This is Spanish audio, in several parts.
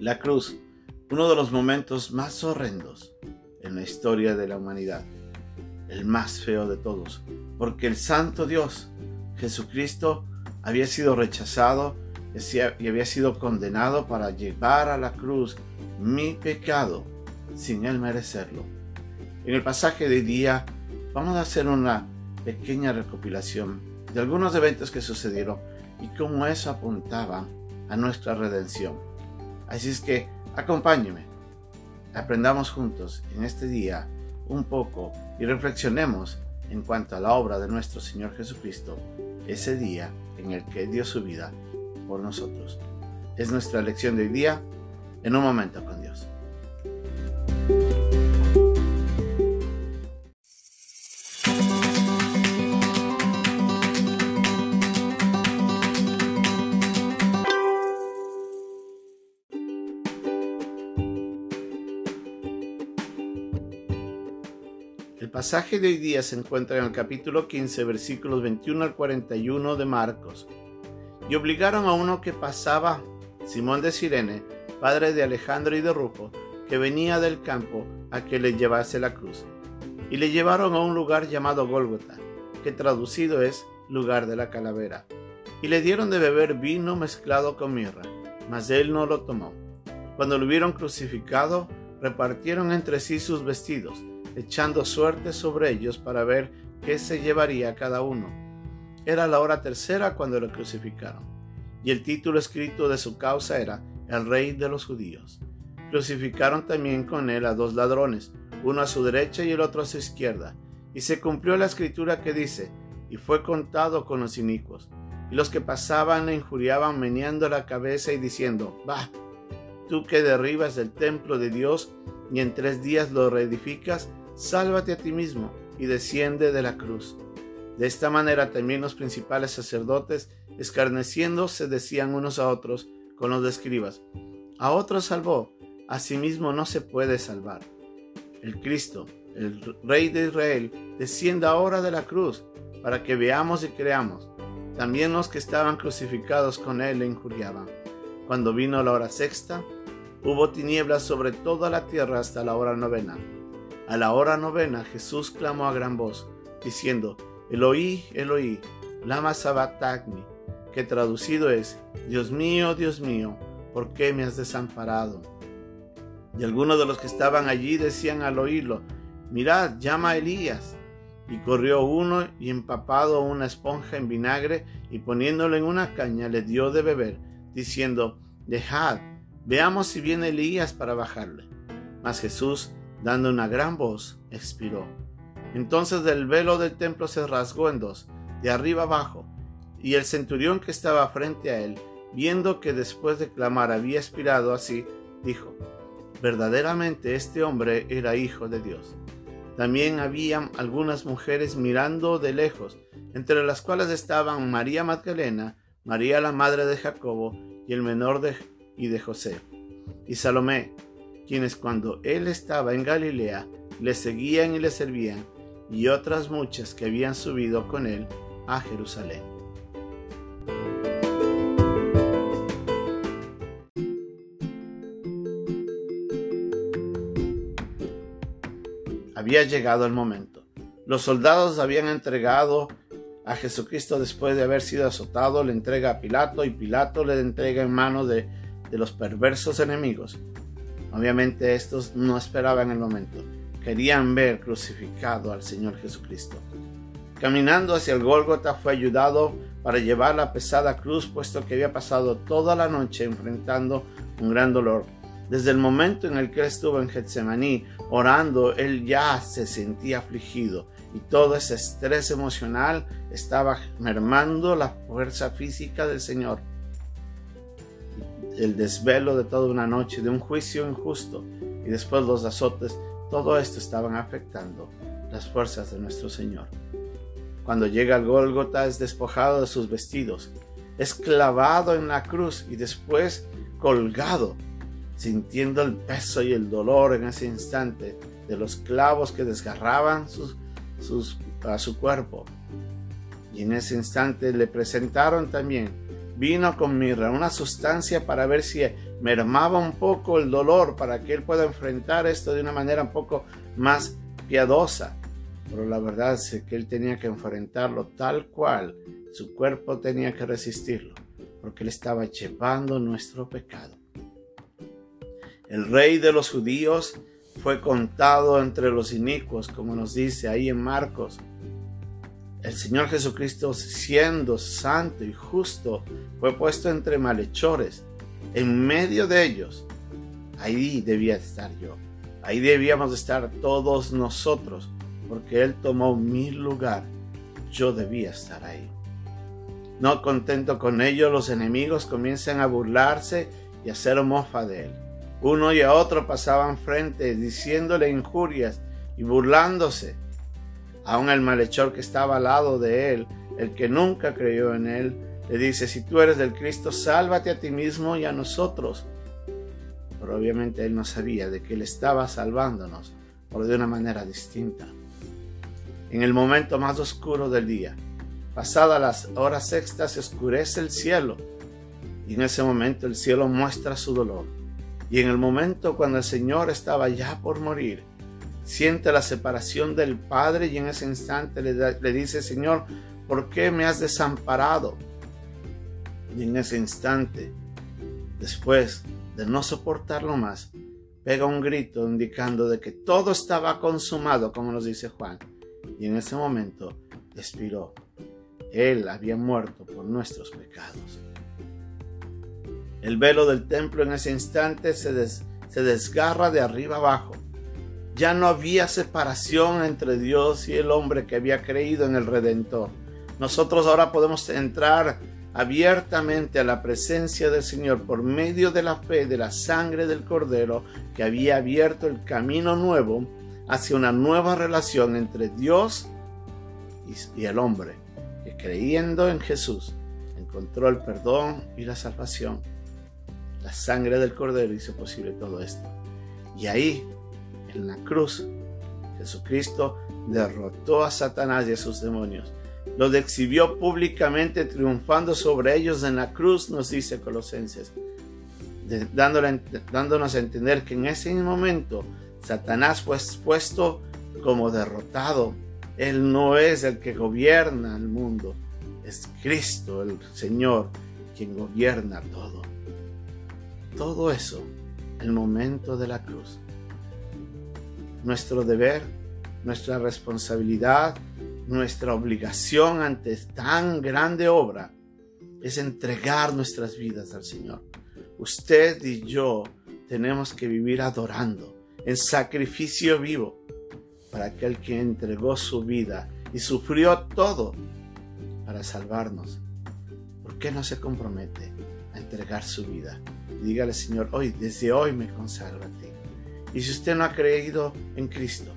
La cruz, uno de los momentos más horrendos en la historia de la humanidad, el más feo de todos, porque el Santo Dios, Jesucristo, había sido rechazado y había sido condenado para llevar a la cruz mi pecado sin él merecerlo. En el pasaje de día vamos a hacer una pequeña recopilación de algunos eventos que sucedieron y cómo eso apuntaba a nuestra redención. Así es que acompáñeme, aprendamos juntos en este día un poco y reflexionemos en cuanto a la obra de nuestro Señor Jesucristo, ese día en el que dio su vida por nosotros. Es nuestra lección de hoy día en un momento con Dios. Pasaje de hoy día se encuentra en el capítulo 15, versículos 21 al 41 de Marcos. Y obligaron a uno que pasaba, Simón de Sirene, padre de Alejandro y de Rufo, que venía del campo, a que le llevase la cruz. Y le llevaron a un lugar llamado Gólgota, que traducido es lugar de la calavera. Y le dieron de beber vino mezclado con mirra, mas él no lo tomó. Cuando lo hubieron crucificado, repartieron entre sí sus vestidos echando suerte sobre ellos para ver qué se llevaría cada uno. Era la hora tercera cuando lo crucificaron, y el título escrito de su causa era El Rey de los Judíos. Crucificaron también con él a dos ladrones, uno a su derecha y el otro a su izquierda, y se cumplió la escritura que dice, y fue contado con los inicuos. Y los que pasaban le injuriaban meneando la cabeza y diciendo, Bah, tú que derribas el templo de Dios y en tres días lo reedificas, sálvate a ti mismo y desciende de la cruz. De esta manera también los principales sacerdotes, escarneciendo, se decían unos a otros con los escribas, a otro salvó, a sí mismo no se puede salvar. El Cristo, el Rey de Israel, descienda ahora de la cruz, para que veamos y creamos. También los que estaban crucificados con él le injuriaban. Cuando vino la hora sexta, hubo tinieblas sobre toda la tierra hasta la hora novena. A la hora novena Jesús clamó a gran voz, diciendo, Eloí, Eloí, lama sabachthani, que traducido es, Dios mío, Dios mío, ¿por qué me has desamparado? Y algunos de los que estaban allí decían al oírlo, Mirad, llama a Elías. Y corrió uno y empapado una esponja en vinagre y poniéndolo en una caña le dio de beber, diciendo, Dejad, veamos si viene Elías para bajarle. Mas Jesús, dando una gran voz, expiró. Entonces el velo del templo se rasgó en dos, de arriba abajo, y el centurión que estaba frente a él, viendo que después de clamar había expirado así, dijo, verdaderamente este hombre era hijo de Dios. También había algunas mujeres mirando de lejos, entre las cuales estaban María Magdalena, María la madre de Jacobo y el menor de, y de José, y Salomé, quienes cuando él estaba en Galilea le seguían y le servían, y otras muchas que habían subido con él a Jerusalén. Había llegado el momento. Los soldados habían entregado a Jesucristo después de haber sido azotado, le entrega a Pilato y Pilato le entrega en manos de, de los perversos enemigos. Obviamente estos no esperaban el momento. Querían ver crucificado al Señor Jesucristo. Caminando hacia el Gólgota fue ayudado para llevar la pesada cruz puesto que había pasado toda la noche enfrentando un gran dolor. Desde el momento en el que estuvo en Getsemaní orando, él ya se sentía afligido y todo ese estrés emocional estaba mermando la fuerza física del Señor el desvelo de toda una noche, de un juicio injusto y después los azotes, todo esto estaban afectando las fuerzas de nuestro Señor. Cuando llega al Gólgota es despojado de sus vestidos, es clavado en la cruz y después colgado, sintiendo el peso y el dolor en ese instante de los clavos que desgarraban a su cuerpo. Y en ese instante le presentaron también vino con mirra, una sustancia para ver si mermaba un poco el dolor, para que él pueda enfrentar esto de una manera un poco más piadosa. Pero la verdad es que él tenía que enfrentarlo tal cual, su cuerpo tenía que resistirlo, porque él estaba llevando nuestro pecado. El rey de los judíos fue contado entre los inicuos, como nos dice ahí en Marcos. El Señor Jesucristo, siendo santo y justo, fue puesto entre malhechores, en medio de ellos. Ahí debía estar yo. Ahí debíamos estar todos nosotros, porque Él tomó mi lugar. Yo debía estar ahí. No contento con ello, los enemigos comienzan a burlarse y a hacer mofa de Él. Uno y otro pasaban frente diciéndole injurias y burlándose. Aún el malhechor que estaba al lado de él, el que nunca creyó en él, le dice, si tú eres del Cristo, sálvate a ti mismo y a nosotros. Pero obviamente él no sabía de que él estaba salvándonos, por de una manera distinta. En el momento más oscuro del día, pasadas las horas sextas, se oscurece el cielo, y en ese momento el cielo muestra su dolor y en el momento cuando el Señor estaba ya por morir, siente la separación del Padre y en ese instante le, dice, Señor, ¿por qué me has desamparado? Y en ese instante, después de no soportarlo más, pega un grito indicando de que todo estaba consumado, como nos dice Juan. Y en ese momento expiró. Él había muerto por nuestros pecados. El velo del templo en ese instante se, desgarra de arriba abajo. Ya no había separación entre Dios y el hombre que había creído en el Redentor. Nosotros ahora podemos entrar abiertamente a la presencia del Señor por medio de la fe de la sangre del Cordero que había abierto el camino nuevo hacia una nueva relación entre Dios y el hombre, que creyendo en Jesús encontró el perdón y la salvación. La sangre del Cordero hizo posible todo esto. Y ahí, en la cruz, Jesucristo derrotó a Satanás y a sus demonios. Los exhibió públicamente triunfando sobre ellos en la cruz, nos dice Colosenses, dándonos a entender que en ese momento Satanás fue expuesto como derrotado. Él no es el que gobierna el mundo, es Cristo, el Señor, quien gobierna todo todo eso el momento de la cruz. Nuestro deber, nuestra responsabilidad, nuestra obligación ante tan grande obra es entregar nuestras vidas al Señor. Usted y yo tenemos que vivir adorando en sacrificio vivo para aquel que entregó su vida y sufrió todo para salvarnos. ¿Por qué no se compromete a entregar su vida? dígale, Señor, hoy, desde hoy me consagro a ti. Y si usted no ha creído en Cristo,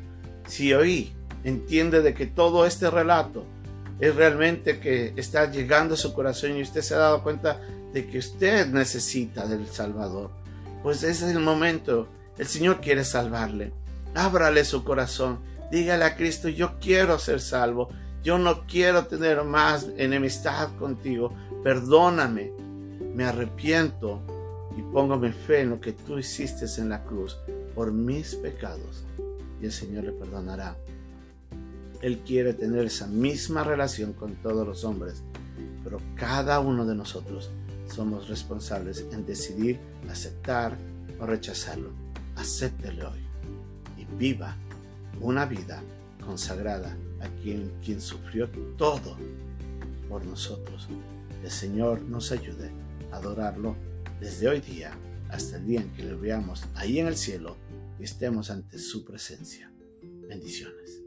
si hoy entiende de que todo este relato es realmente que está llegando a su corazón y usted se ha dado cuenta de que usted necesita del Salvador, pues ese es el momento. El Señor quiere salvarle. Ábrale su corazón. Dígale a Cristo, yo quiero ser salvo. Yo no quiero tener más enemistad contigo. Perdóname. Me arrepiento y pongo mi fe en lo que tú hiciste en la cruz por mis pecados y el Señor le perdonará. Él quiere tener esa misma relación con todos los hombres, pero cada uno de nosotros somos responsables en decidir aceptar o rechazarlo. Acéptele hoy y viva una vida consagrada a quien, quien sufrió todo por nosotros. El Señor nos ayude a adorarlo desde hoy día hasta el día en que le veamos ahí en el cielo y estemos ante su presencia. Bendiciones.